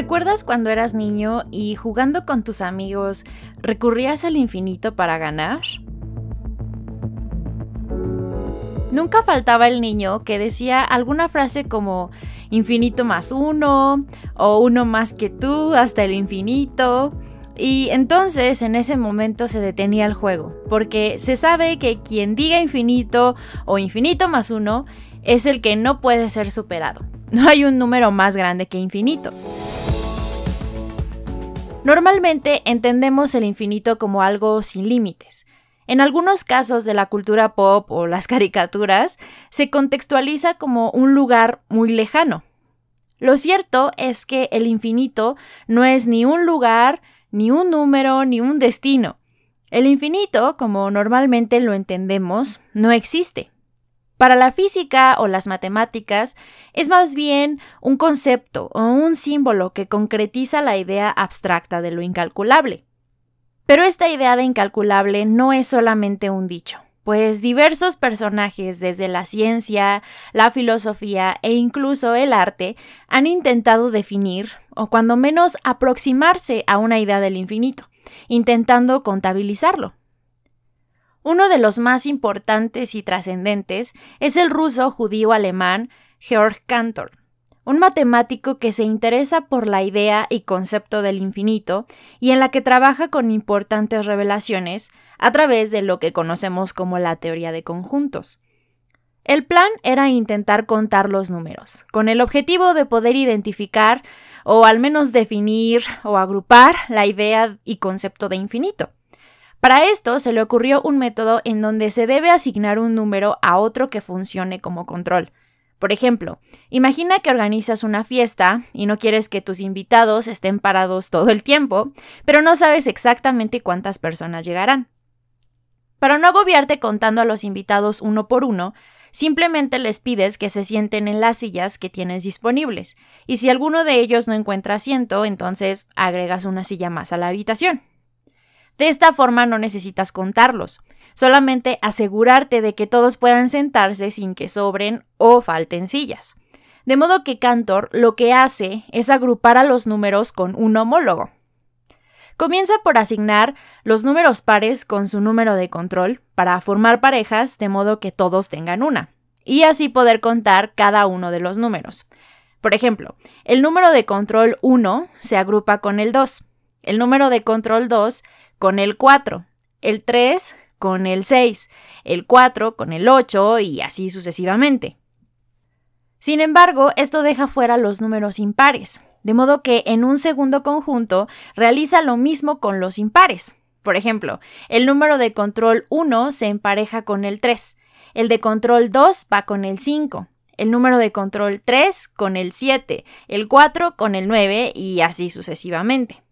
¿Recuerdas cuando eras niño y jugando con tus amigos recurrías al infinito para ganar? Nunca faltaba el niño que decía alguna frase como infinito más uno o uno más que tú hasta el infinito. Y entonces en ese momento se detenía el juego, porque se sabe que quien diga infinito o infinito más uno es el que no puede ser superado. No hay un número más grande que infinito. Normalmente entendemos el infinito como algo sin límites. En algunos casos de la cultura pop o las caricaturas, se contextualiza como un lugar muy lejano. Lo cierto es que el infinito no es ni un lugar, ni un número, ni un destino. El infinito, como normalmente lo entendemos, no existe. Para la física o las matemáticas es más bien un concepto o un símbolo que concretiza la idea abstracta de lo incalculable. Pero esta idea de incalculable no es solamente un dicho, pues diversos personajes desde la ciencia, la filosofía e incluso el arte han intentado definir, o cuando menos aproximarse a una idea del infinito, intentando contabilizarlo. Uno de los más importantes y trascendentes es el ruso judío alemán Georg Cantor, un matemático que se interesa por la idea y concepto del infinito y en la que trabaja con importantes revelaciones a través de lo que conocemos como la teoría de conjuntos. El plan era intentar contar los números, con el objetivo de poder identificar o al menos definir o agrupar la idea y concepto de infinito. Para esto se le ocurrió un método en donde se debe asignar un número a otro que funcione como control. Por ejemplo, imagina que organizas una fiesta y no quieres que tus invitados estén parados todo el tiempo, pero no sabes exactamente cuántas personas llegarán. Para no agobiarte contando a los invitados uno por uno, simplemente les pides que se sienten en las sillas que tienes disponibles, y si alguno de ellos no encuentra asiento, entonces agregas una silla más a la habitación. De esta forma no necesitas contarlos, solamente asegurarte de que todos puedan sentarse sin que sobren o falten sillas. De modo que Cantor lo que hace es agrupar a los números con un homólogo. Comienza por asignar los números pares con su número de control para formar parejas de modo que todos tengan una, y así poder contar cada uno de los números. Por ejemplo, el número de control 1 se agrupa con el 2, el número de control 2 con el 4, el 3 con el 6, el 4 con el 8 y así sucesivamente. Sin embargo, esto deja fuera los números impares, de modo que en un segundo conjunto realiza lo mismo con los impares. Por ejemplo, el número de control 1 se empareja con el 3, el de control 2 va con el 5, el número de control 3 con el 7, el 4 con el 9 y así sucesivamente.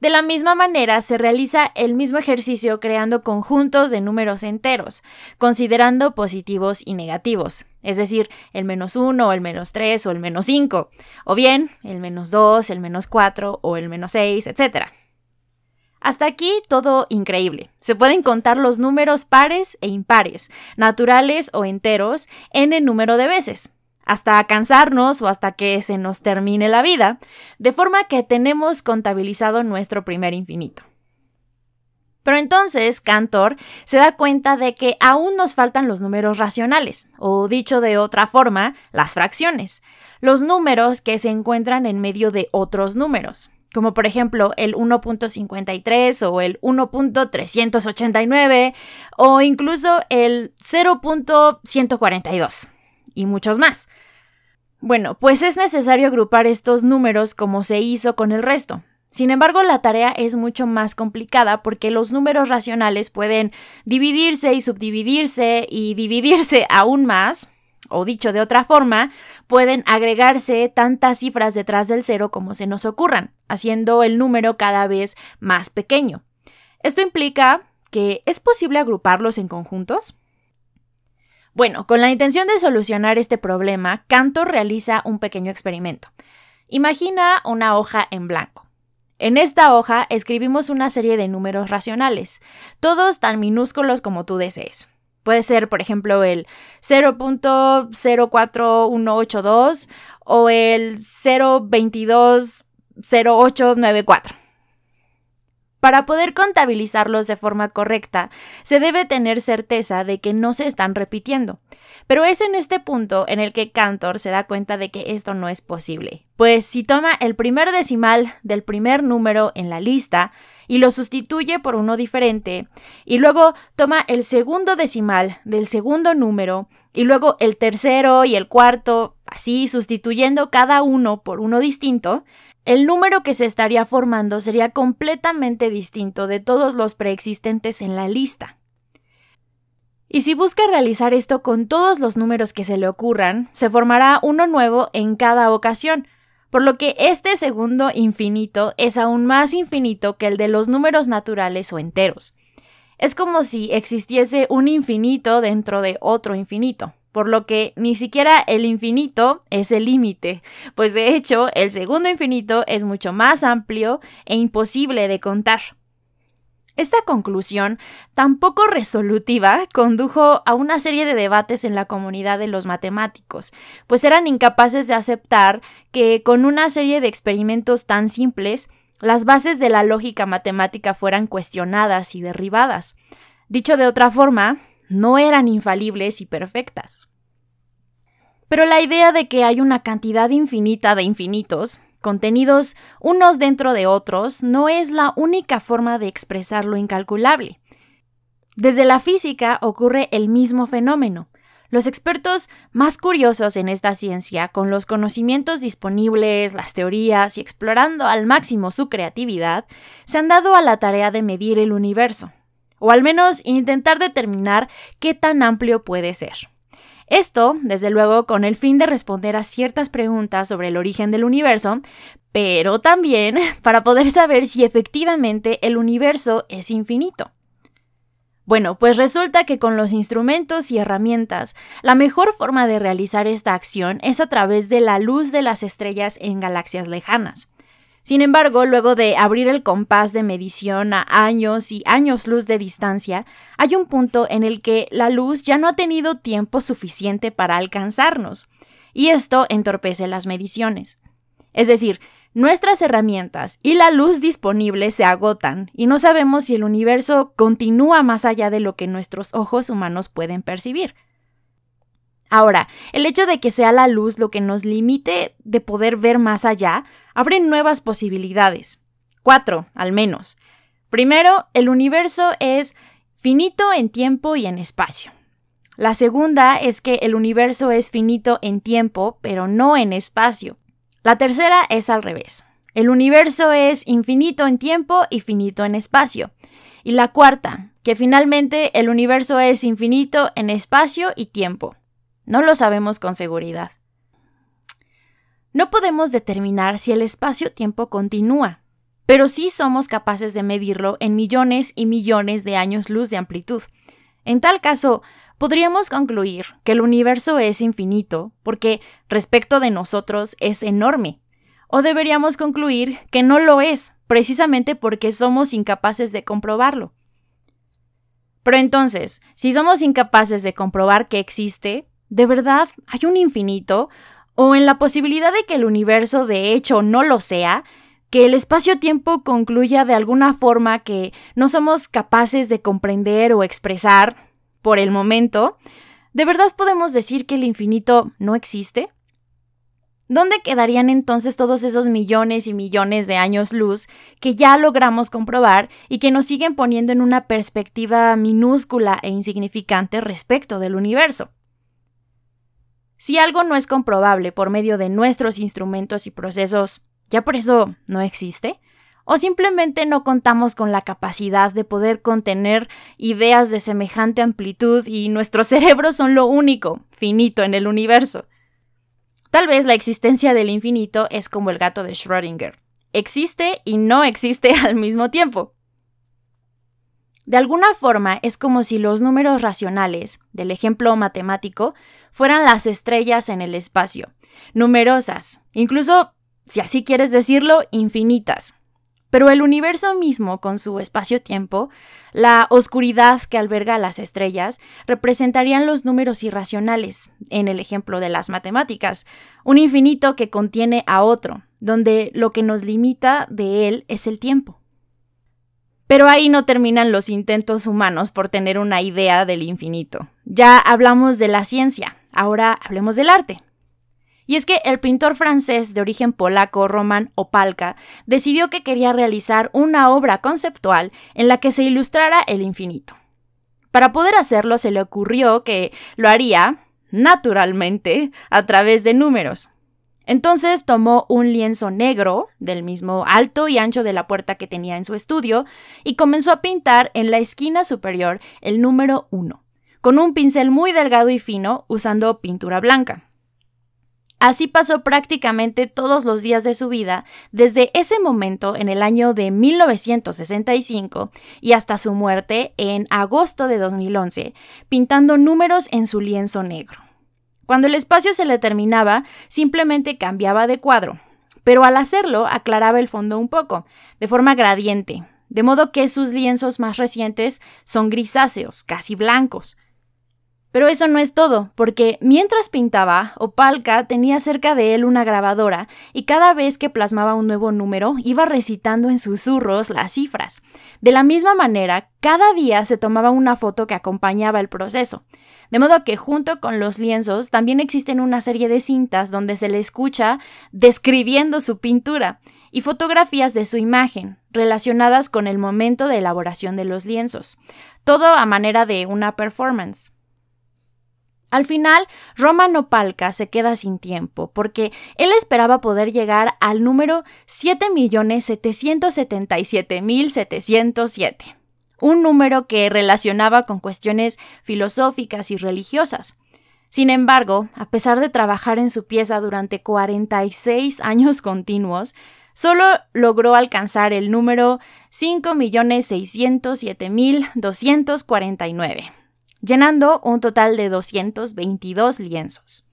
De la misma manera, se realiza el mismo ejercicio creando conjuntos de números enteros, considerando positivos y negativos, es decir, el menos 1 o el menos 3 o el menos 5, o bien el menos 2, el menos 4 o el menos 6, etc. Hasta aquí todo increíble. Se pueden contar los números pares e impares, naturales o enteros, en el número de veces hasta cansarnos o hasta que se nos termine la vida, de forma que tenemos contabilizado nuestro primer infinito. Pero entonces Cantor se da cuenta de que aún nos faltan los números racionales, o dicho de otra forma, las fracciones, los números que se encuentran en medio de otros números, como por ejemplo el 1.53 o el 1.389 o incluso el 0.142 y muchos más. Bueno, pues es necesario agrupar estos números como se hizo con el resto. Sin embargo, la tarea es mucho más complicada porque los números racionales pueden dividirse y subdividirse y dividirse aún más, o dicho de otra forma, pueden agregarse tantas cifras detrás del cero como se nos ocurran, haciendo el número cada vez más pequeño. Esto implica que es posible agruparlos en conjuntos. Bueno, con la intención de solucionar este problema, Cantor realiza un pequeño experimento. Imagina una hoja en blanco. En esta hoja escribimos una serie de números racionales, todos tan minúsculos como tú desees. Puede ser, por ejemplo, el 0.04182 o el 0.22 0,894. Para poder contabilizarlos de forma correcta, se debe tener certeza de que no se están repitiendo. Pero es en este punto en el que Cantor se da cuenta de que esto no es posible. Pues si toma el primer decimal del primer número en la lista y lo sustituye por uno diferente, y luego toma el segundo decimal del segundo número y luego el tercero y el cuarto, así sustituyendo cada uno por uno distinto, el número que se estaría formando sería completamente distinto de todos los preexistentes en la lista. Y si busca realizar esto con todos los números que se le ocurran, se formará uno nuevo en cada ocasión, por lo que este segundo infinito es aún más infinito que el de los números naturales o enteros. Es como si existiese un infinito dentro de otro infinito por lo que ni siquiera el infinito es el límite, pues de hecho el segundo infinito es mucho más amplio e imposible de contar. Esta conclusión, tan poco resolutiva, condujo a una serie de debates en la comunidad de los matemáticos, pues eran incapaces de aceptar que con una serie de experimentos tan simples, las bases de la lógica matemática fueran cuestionadas y derribadas. Dicho de otra forma, no eran infalibles y perfectas. Pero la idea de que hay una cantidad infinita de infinitos, contenidos unos dentro de otros, no es la única forma de expresar lo incalculable. Desde la física ocurre el mismo fenómeno. Los expertos más curiosos en esta ciencia, con los conocimientos disponibles, las teorías y explorando al máximo su creatividad, se han dado a la tarea de medir el universo o al menos intentar determinar qué tan amplio puede ser. Esto, desde luego, con el fin de responder a ciertas preguntas sobre el origen del universo, pero también para poder saber si efectivamente el universo es infinito. Bueno, pues resulta que con los instrumentos y herramientas, la mejor forma de realizar esta acción es a través de la luz de las estrellas en galaxias lejanas. Sin embargo, luego de abrir el compás de medición a años y años luz de distancia, hay un punto en el que la luz ya no ha tenido tiempo suficiente para alcanzarnos, y esto entorpece las mediciones. Es decir, nuestras herramientas y la luz disponible se agotan y no sabemos si el universo continúa más allá de lo que nuestros ojos humanos pueden percibir. Ahora, el hecho de que sea la luz lo que nos limite de poder ver más allá abre nuevas posibilidades. Cuatro, al menos. Primero, el universo es finito en tiempo y en espacio. La segunda es que el universo es finito en tiempo, pero no en espacio. La tercera es al revés. El universo es infinito en tiempo y finito en espacio. Y la cuarta, que finalmente el universo es infinito en espacio y tiempo. No lo sabemos con seguridad. No podemos determinar si el espacio-tiempo continúa, pero sí somos capaces de medirlo en millones y millones de años luz de amplitud. En tal caso, podríamos concluir que el universo es infinito porque respecto de nosotros es enorme. O deberíamos concluir que no lo es, precisamente porque somos incapaces de comprobarlo. Pero entonces, si somos incapaces de comprobar que existe, ¿De verdad hay un infinito? ¿O en la posibilidad de que el universo de hecho no lo sea? que el espacio-tiempo concluya de alguna forma que no somos capaces de comprender o expresar por el momento, ¿de verdad podemos decir que el infinito no existe? ¿Dónde quedarían entonces todos esos millones y millones de años luz que ya logramos comprobar y que nos siguen poniendo en una perspectiva minúscula e insignificante respecto del universo? Si algo no es comprobable por medio de nuestros instrumentos y procesos, ¿ya por eso no existe? ¿O simplemente no contamos con la capacidad de poder contener ideas de semejante amplitud y nuestros cerebros son lo único, finito en el universo? Tal vez la existencia del infinito es como el gato de Schrödinger. Existe y no existe al mismo tiempo. De alguna forma es como si los números racionales, del ejemplo matemático, fueran las estrellas en el espacio, numerosas, incluso, si así quieres decirlo, infinitas. Pero el universo mismo, con su espacio-tiempo, la oscuridad que alberga las estrellas, representarían los números irracionales, en el ejemplo de las matemáticas, un infinito que contiene a otro, donde lo que nos limita de él es el tiempo. Pero ahí no terminan los intentos humanos por tener una idea del infinito. Ya hablamos de la ciencia, ahora hablemos del arte. Y es que el pintor francés de origen polaco Roman Opalka decidió que quería realizar una obra conceptual en la que se ilustrara el infinito. Para poder hacerlo se le ocurrió que lo haría, naturalmente, a través de números. Entonces tomó un lienzo negro, del mismo alto y ancho de la puerta que tenía en su estudio, y comenzó a pintar en la esquina superior el número 1, con un pincel muy delgado y fino usando pintura blanca. Así pasó prácticamente todos los días de su vida, desde ese momento en el año de 1965 y hasta su muerte en agosto de 2011, pintando números en su lienzo negro. Cuando el espacio se le terminaba, simplemente cambiaba de cuadro, pero al hacerlo aclaraba el fondo un poco, de forma gradiente, de modo que sus lienzos más recientes son grisáceos, casi blancos, pero eso no es todo, porque mientras pintaba, Opalka tenía cerca de él una grabadora y cada vez que plasmaba un nuevo número iba recitando en susurros las cifras. De la misma manera, cada día se tomaba una foto que acompañaba el proceso. De modo que junto con los lienzos también existen una serie de cintas donde se le escucha describiendo su pintura y fotografías de su imagen relacionadas con el momento de elaboración de los lienzos. Todo a manera de una performance. Al final, Roman Opalka se queda sin tiempo, porque él esperaba poder llegar al número 7.777.707, un número que relacionaba con cuestiones filosóficas y religiosas. Sin embargo, a pesar de trabajar en su pieza durante 46 años continuos, solo logró alcanzar el número 5.607.249 llenando un total de 222 lienzos.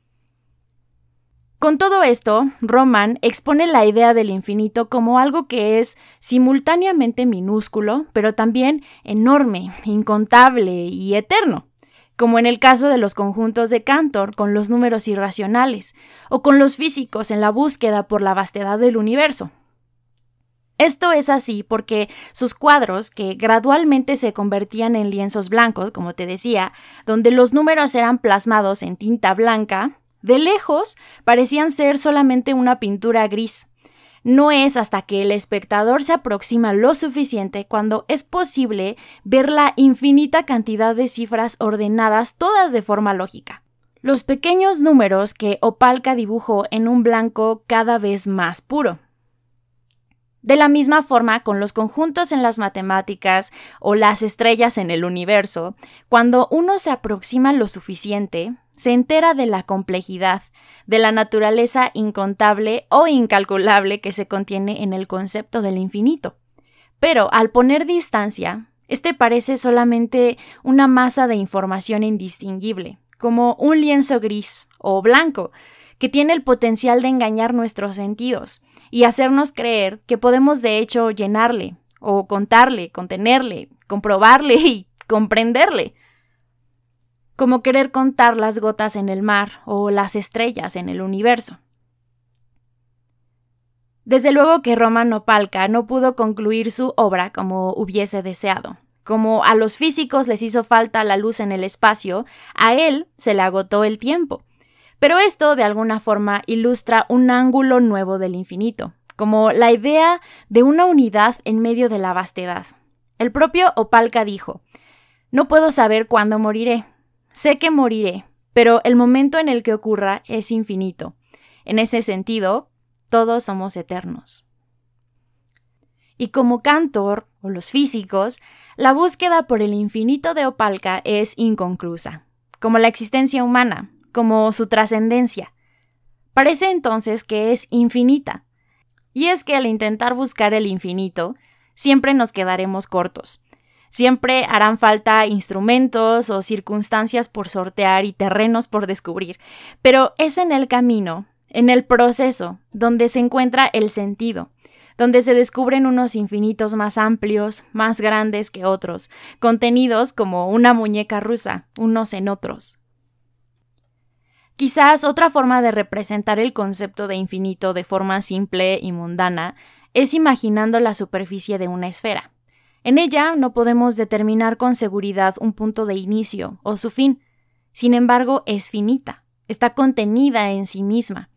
Con todo esto, Roman expone la idea del infinito como algo que es simultáneamente minúsculo, pero también enorme, incontable y eterno, como en el caso de los conjuntos de Cantor con los números irracionales, o con los físicos en la búsqueda por la vastedad del universo. Esto es así porque sus cuadros, que gradualmente se convertían en lienzos blancos, como te decía, donde los números eran plasmados en tinta blanca, de lejos parecían ser solamente una pintura gris. No es hasta que el espectador se aproxima lo suficiente cuando es posible ver la infinita cantidad de cifras ordenadas todas de forma lógica. Los pequeños números que Opalka dibujó en un blanco cada vez más puro. De la misma forma, con los conjuntos en las matemáticas o las estrellas en el universo, cuando uno se aproxima lo suficiente, se entera de la complejidad, de la naturaleza incontable o incalculable que se contiene en el concepto del infinito. Pero al poner distancia, este parece solamente una masa de información indistinguible, como un lienzo gris o blanco, que tiene el potencial de engañar nuestros sentidos y hacernos creer que podemos de hecho llenarle o contarle, contenerle, comprobarle y comprenderle. Como querer contar las gotas en el mar o las estrellas en el universo. Desde luego que Romano Palca no pudo concluir su obra como hubiese deseado. Como a los físicos les hizo falta la luz en el espacio, a él se le agotó el tiempo pero esto, de alguna forma, ilustra un ángulo nuevo del infinito, como la idea de una unidad en medio de la vastedad. El propio Opalka dijo, No puedo saber cuándo moriré. Sé que moriré, pero el momento en el que ocurra es infinito. En ese sentido, todos somos eternos. Y como Cantor, o los físicos, la búsqueda por el infinito de Opalka es inconclusa, como la existencia humana, como su trascendencia. Parece entonces que es infinita. Y es que al intentar buscar el infinito, siempre nos quedaremos cortos. Siempre harán falta instrumentos o circunstancias por sortear y terrenos por descubrir, pero es en el camino, en el proceso, donde se encuentra el sentido, donde se descubren unos infinitos más amplios, más grandes que otros, contenidos como una muñeca rusa, unos en otros. Quizás otra forma de representar el concepto de infinito de forma simple y mundana es imaginando la superficie de una esfera. En ella no podemos determinar con seguridad un punto de inicio o su fin, sin embargo es finita, está contenida en sí misma.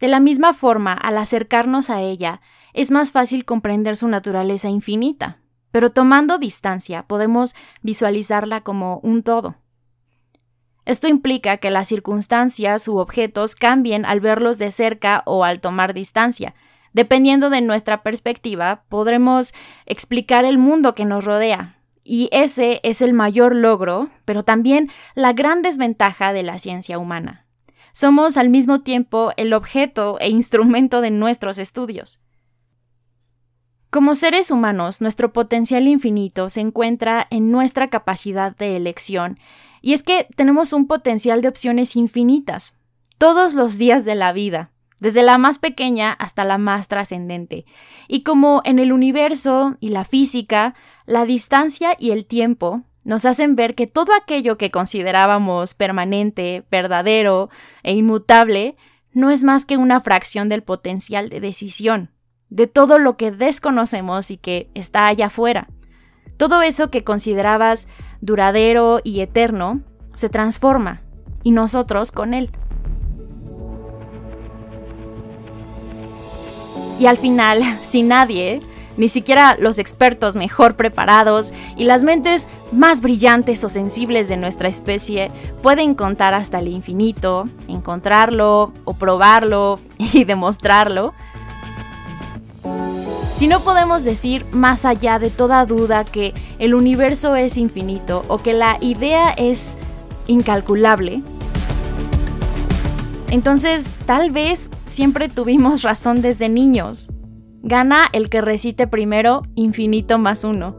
De la misma forma, al acercarnos a ella, es más fácil comprender su naturaleza infinita, pero tomando distancia podemos visualizarla como un todo. Esto implica que las circunstancias u objetos cambien al verlos de cerca o al tomar distancia. Dependiendo de nuestra perspectiva, podremos explicar el mundo que nos rodea. Y ese es el mayor logro, pero también la gran desventaja de la ciencia humana. Somos al mismo tiempo el objeto e instrumento de nuestros estudios. Como seres humanos, nuestro potencial infinito se encuentra en nuestra capacidad de elección, y es que tenemos un potencial de opciones infinitas, todos los días de la vida, desde la más pequeña hasta la más trascendente. Y como en el universo y la física, la distancia y el tiempo nos hacen ver que todo aquello que considerábamos permanente, verdadero e inmutable no es más que una fracción del potencial de decisión de todo lo que desconocemos y que está allá afuera. Todo eso que considerabas duradero y eterno se transforma, y nosotros con él. Y al final, si nadie, ni siquiera los expertos mejor preparados y las mentes más brillantes o sensibles de nuestra especie pueden contar hasta el infinito, encontrarlo o probarlo y demostrarlo, si no podemos decir más allá de toda duda que el universo es infinito o que la idea es incalculable, entonces tal vez siempre tuvimos razón desde niños. Gana el que recite primero infinito más uno.